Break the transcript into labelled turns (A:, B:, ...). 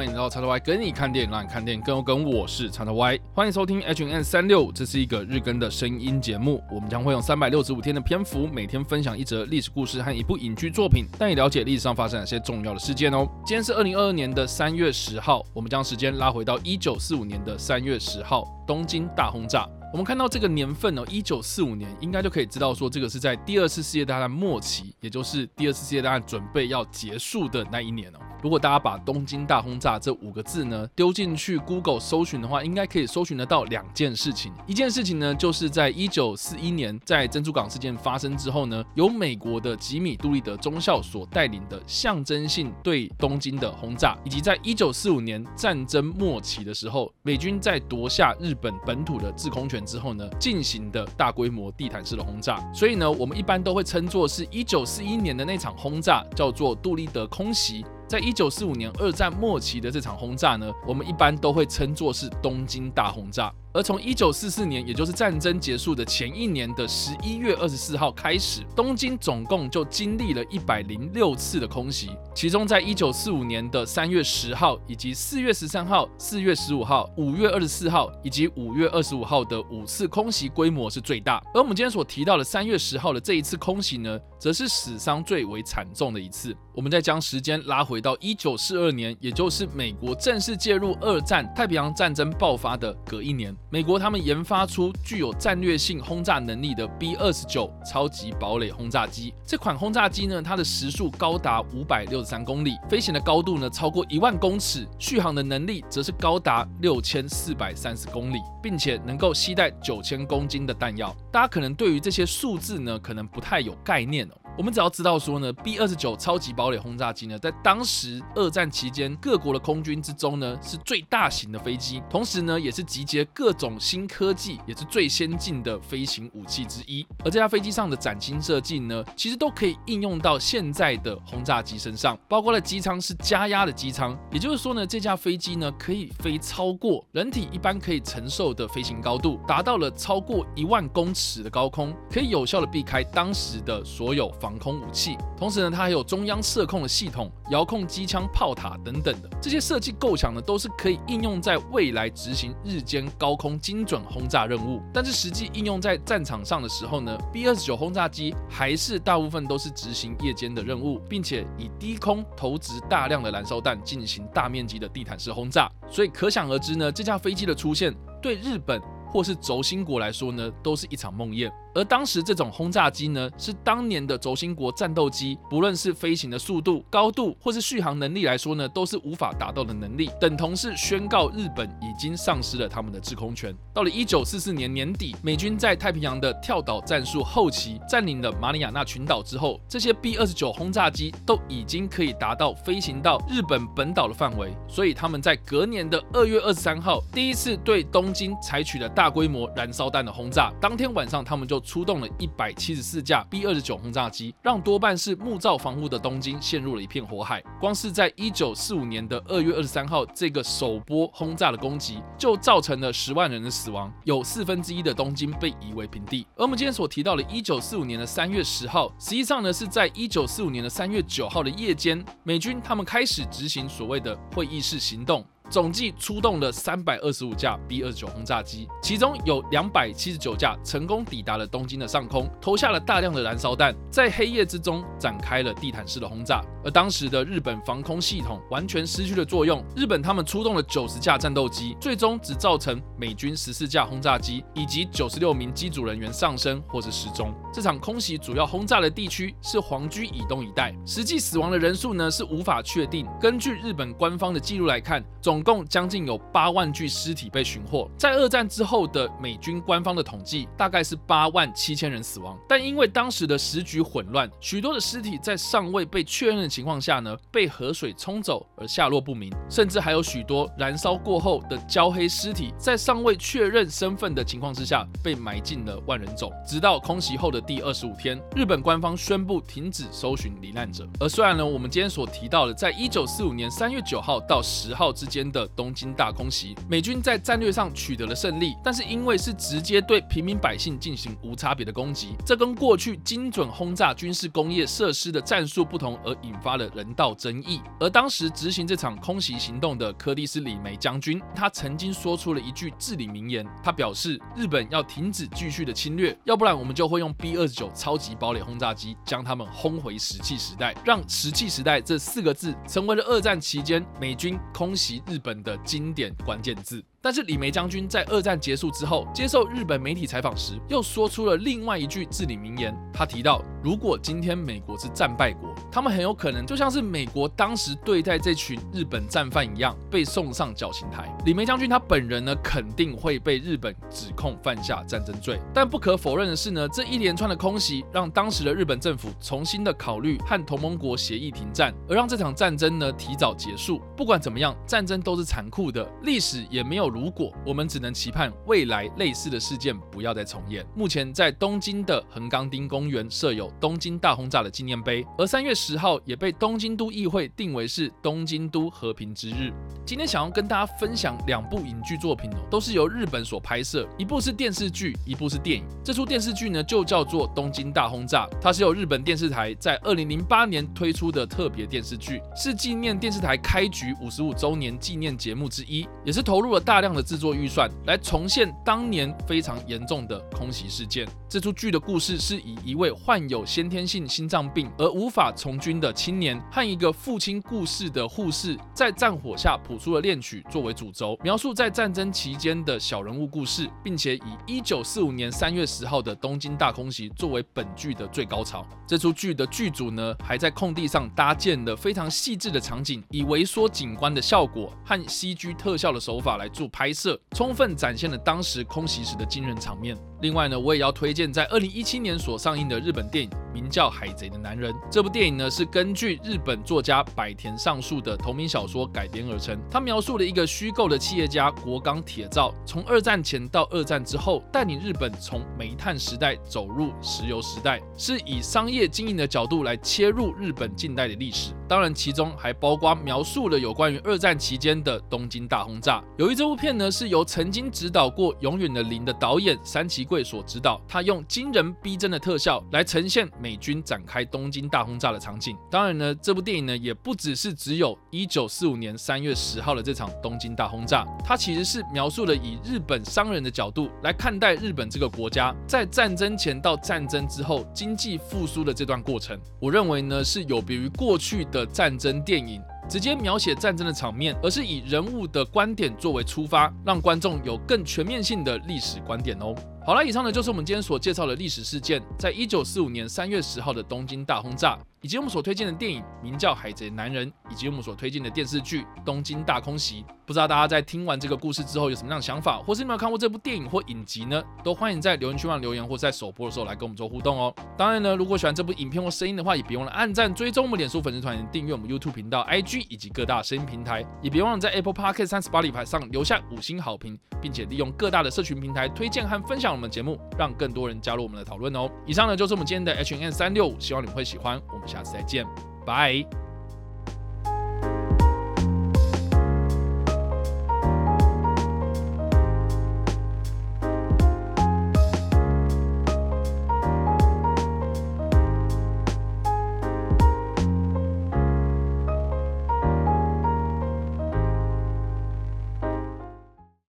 A: 欢迎来到叉叉 Y 跟你看电影，让你看电影更有梗。我是叉叉 Y，欢迎收听 H N 三六，这是一个日更的声音节目。我们将会用三百六十五天的篇幅，每天分享一则历史故事和一部影剧作品，带你了解历史上发生哪些重要的事件哦。今天是二零二二年的三月十号，我们将时间拉回到一九四五年的三月十号，东京大轰炸。我们看到这个年份哦，一九四五年，应该就可以知道说，这个是在第二次世界大战末期，也就是第二次世界大战准备要结束的那一年哦。如果大家把“东京大轰炸”这五个字呢丢进去 Google 搜寻的话，应该可以搜寻得到两件事情。一件事情呢，就是在一九四一年，在珍珠港事件发生之后呢，由美国的吉米·杜立德中校所带领的象征性对东京的轰炸，以及在一九四五年战争末期的时候，美军在夺下日本本土的制空权之后呢，进行的大规模地毯式的轰炸。所以呢，我们一般都会称作是一九四一年的那场轰炸，叫做杜立德空袭。在一九四五年二战末期的这场轰炸呢，我们一般都会称作是东京大轰炸。而从一九四四年，也就是战争结束的前一年的十一月二十四号开始，东京总共就经历了一百零六次的空袭。其中，在一九四五年的三月十号，以及四月十三号、四月十五号、五月二十四号以及五月二十五号的五次空袭规模是最大。而我们今天所提到的三月十号的这一次空袭呢，则是死伤最为惨重的一次。我们再将时间拉回到一九四二年，也就是美国正式介入二战太平洋战争爆发的隔一年。美国他们研发出具有战略性轰炸能力的 B 二十九超级堡垒轰炸机。这款轰炸机呢，它的时速高达五百六十三公里，飞行的高度呢超过一万公尺，续航的能力则是高达六千四百三十公里，并且能够携带九千公斤的弹药。大家可能对于这些数字呢，可能不太有概念哦。我们只要知道说呢，B 二十九超级堡垒轰炸机呢，在当时二战期间各国的空军之中呢，是最大型的飞机，同时呢，也是集结各种新科技，也是最先进的飞行武器之一。而这架飞机上的崭新设计呢，其实都可以应用到现在的轰炸机身上，包括了机舱是加压的机舱，也就是说呢，这架飞机呢，可以飞超过人体一般可以承受的飞行高度，达到了超过一万公尺的高空，可以有效的避开当时的所有防空武器，同时呢，它还有中央射控的系统、遥控机枪、炮塔等等的这些设计构想呢，都是可以应用在未来执行日间高空精准轰炸任务。但是实际应用在战场上的时候呢，B 二十九轰炸机还是大部分都是执行夜间的任务，并且以低空投掷大量的燃烧弹进行大面积的地毯式轰炸。所以可想而知呢，这架飞机的出现对日本或是轴心国来说呢，都是一场梦魇。而当时这种轰炸机呢，是当年的轴心国战斗机，不论是飞行的速度、高度，或是续航能力来说呢，都是无法达到的能力，等同是宣告日本已经丧失了他们的制空权。到了一九四四年年底，美军在太平洋的跳岛战术后期占领了马里亚纳群岛之后，这些 B 二十九轰炸机都已经可以达到飞行到日本本岛的范围，所以他们在隔年的二月二十三号，第一次对东京采取了大规模燃烧弹的轰炸。当天晚上，他们就出动了一百七十四架 B 二十九轰炸机，让多半是木造房屋的东京陷入了一片火海。光是在一九四五年的二月二十三号这个首波轰炸的攻击，就造成了十万人的死亡，有四分之一的东京被夷为平地。而我们今天所提到的一九四五年的三月十号，实际上呢是在一九四五年的三月九号的夜间，美军他们开始执行所谓的会议式行动。总计出动了三百二十五架 B 二十九轰炸机，其中有两百七十九架成功抵达了东京的上空，投下了大量的燃烧弹，在黑夜之中展开了地毯式的轰炸。而当时的日本防空系统完全失去了作用，日本他们出动了九十架战斗机，最终只造成美军十四架轰炸机以及九十六名机组人员丧生或是失踪。这场空袭主要轰炸的地区是皇居以东一带，实际死亡的人数呢是无法确定。根据日本官方的记录来看，总总共将近有八万具尸体被寻获，在二战之后的美军官方的统计大概是八万七千人死亡，但因为当时的时局混乱，许多的尸体在尚未被确认的情况下呢，被河水冲走而下落不明，甚至还有许多燃烧过后的焦黑尸体，在尚未确认身份的情况之下被埋进了万人冢。直到空袭后的第二十五天，日本官方宣布停止搜寻罹难者。而虽然呢，我们今天所提到的，在一九四五年三月九号到十号之间。的东京大空袭。美军在战略上取得了胜利，但是因为是直接对平民百姓进行无差别的攻击，这跟过去精准轰炸军事工业设施的战术不同，而引发了人道争议。而当时执行这场空袭行动的柯蒂斯·李梅将军，他曾经说出了一句至理名言，他表示：日本要停止继续的侵略，要不然我们就会用 B 二十九超级堡垒轰炸机将他们轰回石器时代，让石器时代这四个字成为了二战期间美军空袭日本的经典关键字。但是李梅将军在二战结束之后接受日本媒体采访时，又说出了另外一句至理名言。他提到，如果今天美国是战败国，他们很有可能就像是美国当时对待这群日本战犯一样，被送上绞刑台。李梅将军他本人呢，肯定会被日本指控犯下战争罪。但不可否认的是呢，这一连串的空袭让当时的日本政府重新的考虑和同盟国协议停战，而让这场战争呢提早结束。不管怎么样，战争都是残酷的，历史也没有。如果我们只能期盼未来类似的事件不要再重演。目前在东京的横冈町公园设有东京大轰炸的纪念碑，而三月十号也被东京都议会定为是东京都和平之日。今天想要跟大家分享两部影剧作品哦，都是由日本所拍摄，一部是电视剧，一部是电影。这出电视剧呢就叫做《东京大轰炸》，它是由日本电视台在二零零八年推出的特别电视剧，是纪念电视台开局五十五周年纪念节目之一，也是投入了大。大量的制作预算来重现当年非常严重的空袭事件。这出剧的故事是以一位患有先天性心脏病而无法从军的青年和一个父亲故事的护士在战火下谱出了恋曲作为主轴，描述在战争期间的小人物故事，并且以一九四五年三月十号的东京大空袭作为本剧的最高潮。这出剧的剧组呢，还在空地上搭建了非常细致的场景，以微缩景观的效果和 CG 特效的手法来做。拍摄充分展现了当时空袭时的惊人场面。另外呢，我也要推荐在二零一七年所上映的日本电影，名叫《海贼的男人》。这部电影呢是根据日本作家百田尚树的同名小说改编而成。它描述了一个虚构的企业家国冈铁造，从二战前到二战之后，带领日本从煤炭时代走入石油时代，是以商业经营的角度来切入日本近代的历史。当然，其中还包括描述了有关于二战期间的东京大轰炸。由于这部片呢是由曾经指导过《永远的零》的导演山崎贵所指导，他用惊人逼真的特效来呈现美军展开东京大轰炸的场景。当然呢，这部电影呢也不只是只有一九四五年三月十号的这场东京大轰炸，它其实是描述了以日本商人的角度来看待日本这个国家在战争前到战争之后经济复苏的这段过程。我认为呢是有别于过去的战争电影。直接描写战争的场面，而是以人物的观点作为出发，让观众有更全面性的历史观点哦。好了，以上呢就是我们今天所介绍的历史事件，在一九四五年三月十号的东京大轰炸。以及我们所推荐的电影名叫《海贼男人》，以及我们所推荐的电视剧《东京大空袭》，不知道大家在听完这个故事之后有什么样的想法，或是你有没有看过这部电影或影集呢？都欢迎在留言区上留言，或在首播的时候来跟我们做互动哦。当然呢，如果喜欢这部影片或声音的话，也别忘了按赞、追踪我们脸书粉丝团、订阅我们 YouTube 频道、IG 以及各大声音平台，也别忘了在 Apple Podcast 三十八里牌上留下五星好评，并且利用各大的社群平台推荐和分享我们节目，让更多人加入我们的讨论哦。以上呢就是我们今天的 HN 三六五希望你们会喜欢，我们下次再见。拜。